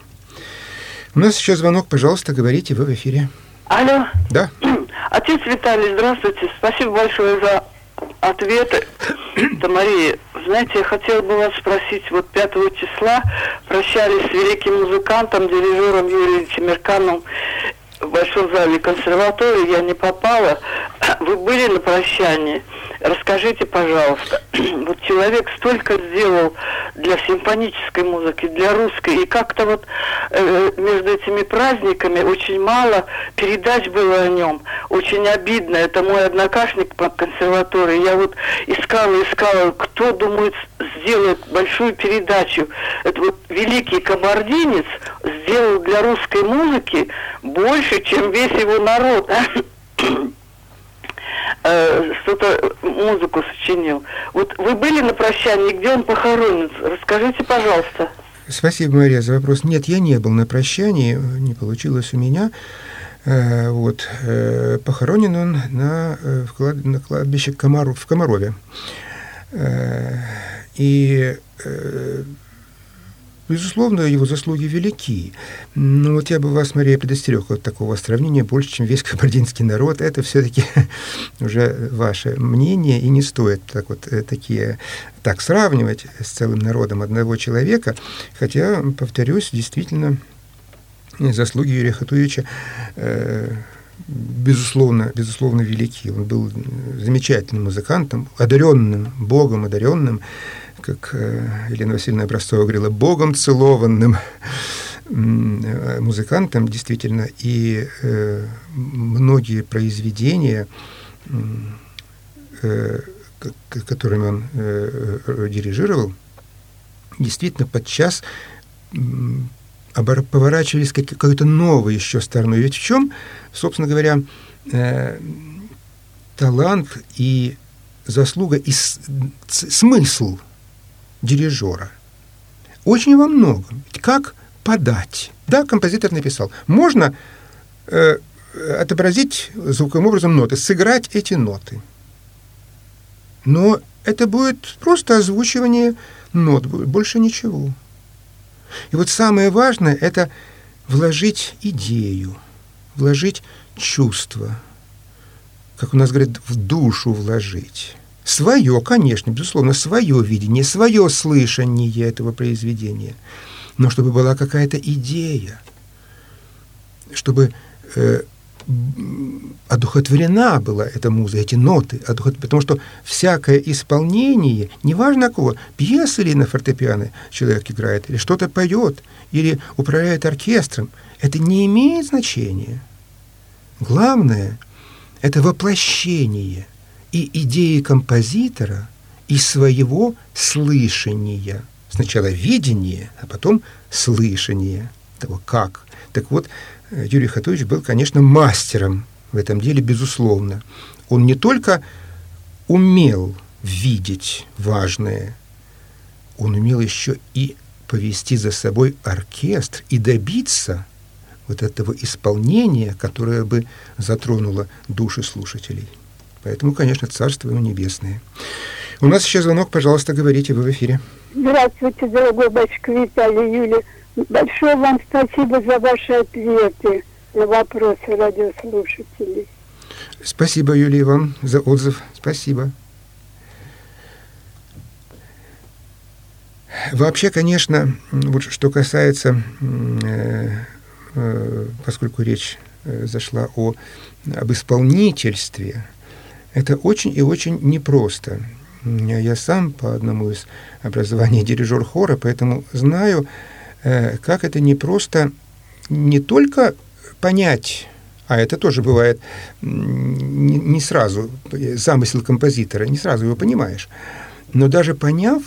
У нас еще звонок, пожалуйста, говорите, вы в эфире. Алло. Да. Отец Виталий, здравствуйте. Спасибо большое за ответы. Это Мария, знаете, я хотела бы вас спросить, вот 5 числа прощались с великим музыкантом, дирижером Юрием Чемерканом в Большом зале консерватории, я не попала. Вы были на прощании? Расскажите, пожалуйста, вот человек столько сделал для симфонической музыки, для русской, и как-то вот э, между этими праздниками очень мало передач было о нем. Очень обидно. Это мой однокашник по консерватории. Я вот искала, искала, кто думает сделает большую передачу. Это вот великий кабардинец сделал для русской музыки больше, чем весь его народ. Э, что-то музыку сочинил. Вот вы были на прощании, где он похоронен? Расскажите, пожалуйста. Спасибо, Мария, за вопрос. Нет, я не был на прощании, не получилось у меня. Э, вот. Э, похоронен он на, на кладбище Комаров, в Комарове. И Безусловно, его заслуги велики. Но вот я бы вас, Мария, предостерег от такого сравнения больше, чем весь кабардинский народ. Это все-таки уже ваше мнение, и не стоит так вот э, такие так сравнивать с целым народом одного человека. Хотя, повторюсь, действительно, заслуги Юрия Хатуевича э, безусловно, безусловно велики. Он был замечательным музыкантом, одаренным, Богом одаренным, как э, Елена Васильевна Образцова говорила, богом целованным музыкантом, действительно, и э, многие произведения, э, которыми он э, дирижировал, действительно подчас поворачивались к какой-то новой еще стороной. Ведь в чем, собственно говоря, э, талант и заслуга и смысл – дирижера. Очень во многом. Как подать? Да, композитор написал. Можно э, отобразить звуковым образом ноты, сыграть эти ноты. Но это будет просто озвучивание нот, больше ничего. И вот самое важное – это вложить идею, вложить чувство, как у нас говорят, в душу вложить. Свое, конечно, безусловно, свое видение, свое слышание этого произведения. Но чтобы была какая-то идея, чтобы э, одухотворена была эта муза, эти ноты, одухот... потому что всякое исполнение, неважно кого, пьесы или на фортепиано человек играет, или что-то поет, или управляет оркестром, это не имеет значения. Главное – это воплощение и идеи композитора, и своего слышания. Сначала видение, а потом слышание того, как. Так вот, э, Юрий Хатович был, конечно, мастером в этом деле, безусловно. Он не только умел видеть важное, он умел еще и повести за собой оркестр и добиться вот этого исполнения, которое бы затронуло души слушателей. Поэтому, конечно, Царство ему небесное. У нас еще звонок, пожалуйста, говорите, вы в эфире. Здравствуйте, дорогой батюшка Виталий Юлия. Большое вам спасибо за ваши ответы на вопросы радиослушателей. Спасибо, Юлия, вам за отзыв. Спасибо. Вообще, конечно, вот что касается, э, э, поскольку речь э, зашла о, об исполнительстве, это очень и очень непросто. Я сам по одному из образований дирижер хора, поэтому знаю, как это непросто не только понять, а это тоже бывает не, не сразу, замысел композитора, не сразу его понимаешь, но даже поняв,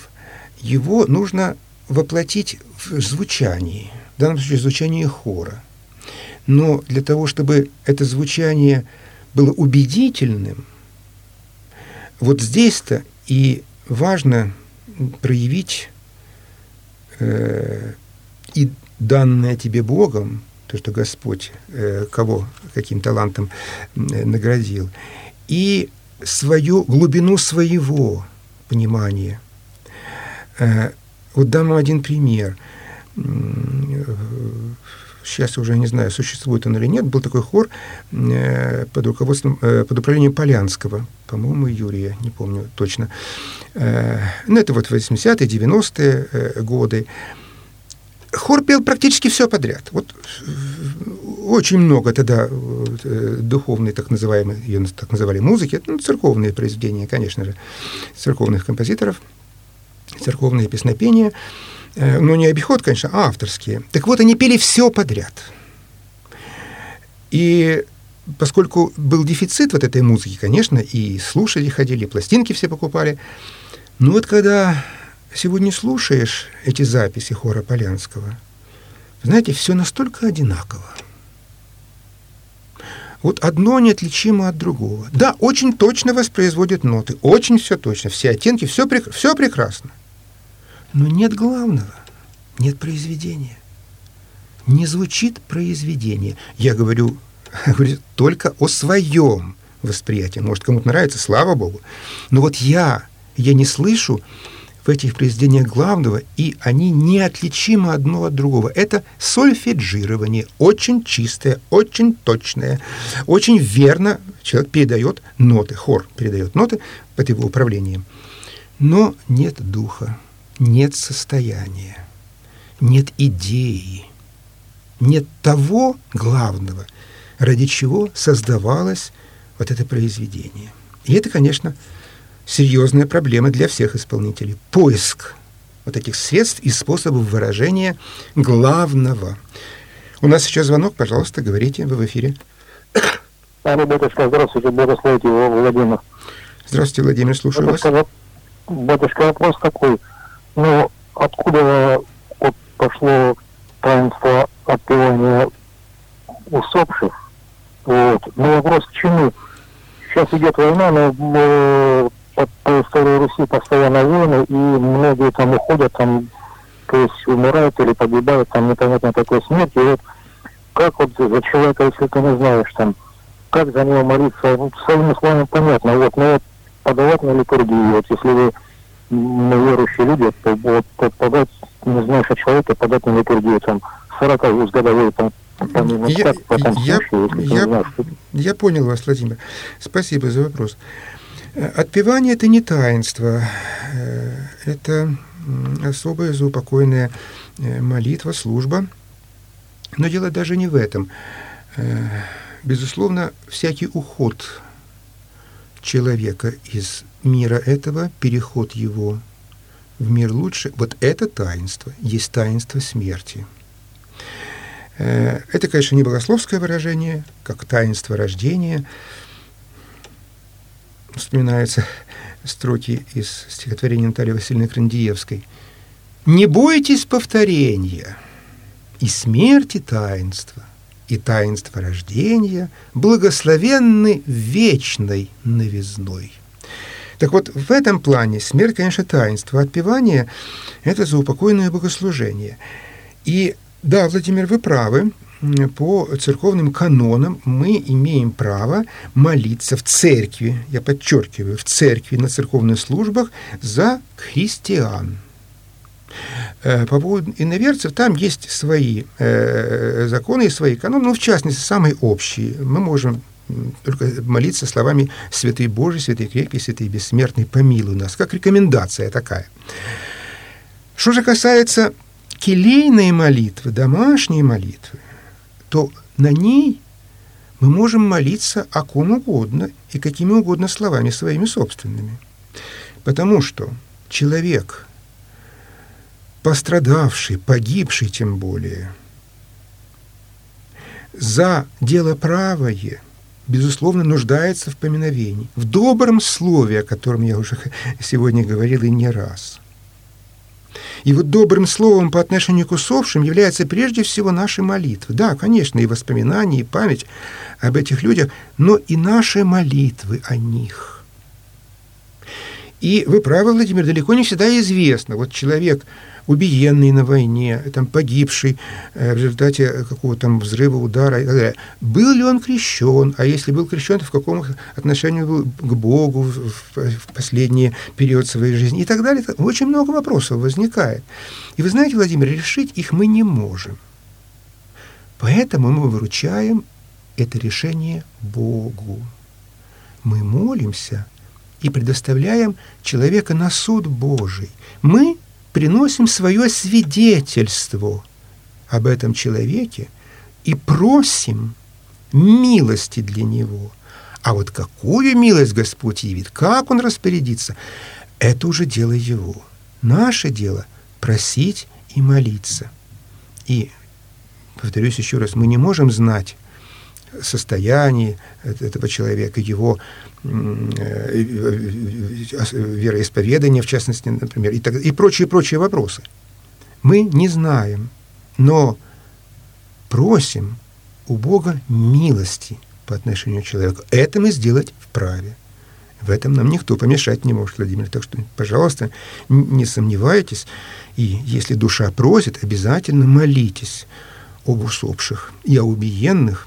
его нужно воплотить в звучании, в данном случае звучание хора. Но для того, чтобы это звучание было убедительным, вот здесь-то и важно проявить э, и данное тебе Богом, то, что Господь э, кого каким талантом э, наградил, и свою глубину своего понимания – Э, вот дам вам один пример. Сейчас уже не знаю, существует он или нет. Был такой хор э, под руководством, э, под управлением Полянского, по-моему, Юрия, не помню точно. Ну, это вот 80-е, 90-е годы. Хор пел практически все подряд. Вот очень много тогда духовной, так называемой, ее так называли, музыки, ну, церковные произведения, конечно же, церковных композиторов – церковные песнопения, э, но не обиход, конечно, а авторские. Так вот, они пели все подряд. И поскольку был дефицит вот этой музыки, конечно, и слушали ходили, пластинки все покупали, но вот когда сегодня слушаешь эти записи хора Полянского, знаете, все настолько одинаково. Вот одно неотличимо от другого. Да, очень точно воспроизводят ноты, очень все точно, все оттенки, все, все прекрасно. Но нет главного, нет произведения. Не звучит произведение. Я говорю, говорю только о своем восприятии. Может, кому-то нравится, слава Богу. Но вот я, я не слышу в этих произведениях главного, и они неотличимы одно от другого. Это сольфеджирование, очень чистое, очень точное, очень верно человек передает ноты, хор передает ноты под его управлением. Но нет духа нет состояния, нет идеи, нет того главного, ради чего создавалось вот это произведение. И это, конечно, серьезная проблема для всех исполнителей. Поиск вот этих средств и способов выражения главного. У нас сейчас звонок, пожалуйста, говорите, вы в эфире. Алло, батюшка, здравствуйте, благословите его, Владимир. Здравствуйте, Владимир, слушаю батюшка, вас. Батюшка, вопрос такой. Ну, откуда вот пошло таинство отпевания усопших? Вот. Ну, вопрос к чему? Сейчас идет война, но э, по, по истории Руси постоянно войны, и многие там уходят, там, то есть умирают или погибают, там непонятно какой смерти. И вот как вот за человека, если ты не знаешь, там, как за него молиться, ну, своими словами понятно, вот, но вот подавать на литургию, вот, если вы верующие люди, то вот подать, не знаешь о человеке, подать на литургию, там, 40 годовой, там, я, так, я, случае, я, знаешь, я понял вас, Владимир. Спасибо за вопрос. Э, отпевание – это не таинство, э, это особая заупокойная э, молитва, служба. Но дело даже не в этом. Безусловно, всякий уход человека из мира этого, переход его в мир лучше, вот это таинство, есть таинство смерти. Э, это, конечно, не богословское выражение, как таинство рождения. вспоминаются строки из стихотворения Натальи Васильевны Крандиевской. «Не бойтесь повторения, и смерти таинства, и таинство рождения благословенны вечной новизной». Так вот, в этом плане смерть, конечно, таинство. Отпевание – это заупокойное богослужение. И да, Владимир, вы правы. По церковным канонам мы имеем право молиться в церкви, я подчеркиваю, в церкви на церковных службах за христиан. Э, по поводу иноверцев, там есть свои э, законы и свои каноны, ну, в частности, самые общие. Мы можем только молиться словами «Святый Божий, Святый Крепкий, Святый Бессмертный, помилуй нас», как рекомендация такая. Что же касается келейной молитвы, домашней молитвы, то на ней мы можем молиться о ком угодно и какими угодно словами своими собственными. Потому что человек, пострадавший, погибший тем более, за дело правое, безусловно, нуждается в поминовении, в добром слове, о котором я уже сегодня говорил и не раз – и вот добрым словом по отношению к усопшим является прежде всего наши молитвы. Да, конечно, и воспоминания, и память об этих людях, но и наши молитвы о них. И вы правы, Владимир, далеко не всегда известно. Вот человек убиенный на войне, там, погибший э, в результате какого-то там взрыва, удара и так далее. Был ли он крещен? А если был крещен, то в каком отношении был к Богу в, в последний период своей жизни и так далее? Очень много вопросов возникает. И вы знаете, Владимир, решить их мы не можем. Поэтому мы выручаем это решение Богу. Мы молимся и предоставляем человека на суд Божий. Мы приносим свое свидетельство об этом человеке и просим милости для него. А вот какую милость Господь явит, как Он распорядится, это уже дело Его. Наше дело – просить и молиться. И, повторюсь еще раз, мы не можем знать состояние этого человека, его вероисповедания, в частности, например, и, так, и прочие-прочие вопросы. Мы не знаем, но просим у Бога милости по отношению к человеку. Это мы сделать вправе. В этом нам никто помешать не может, Владимир. Так что, пожалуйста, не сомневайтесь. И если душа просит, обязательно молитесь об усопших и о убиенных,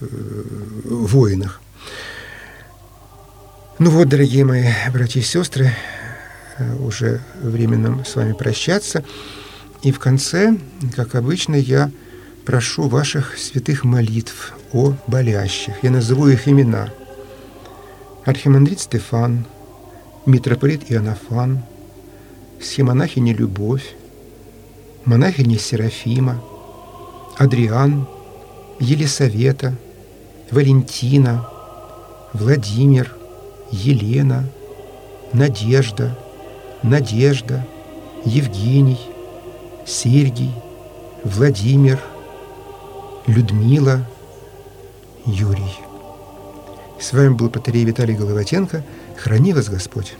э, воинах. Ну вот, дорогие мои братья и сестры, э, уже время нам с вами прощаться. И в конце, как обычно, я прошу ваших святых молитв о болящих. Я назову их имена. Архимандрит Стефан, митрополит Иоаннафан, схемонахиня Любовь, монахиня Серафима, Адриан, Елисавета – Валентина, Владимир, Елена, Надежда, Надежда, Евгений, Сергий, Владимир, Людмила, Юрий. С вами был Патерей Виталий Головатенко. Храни вас Господь!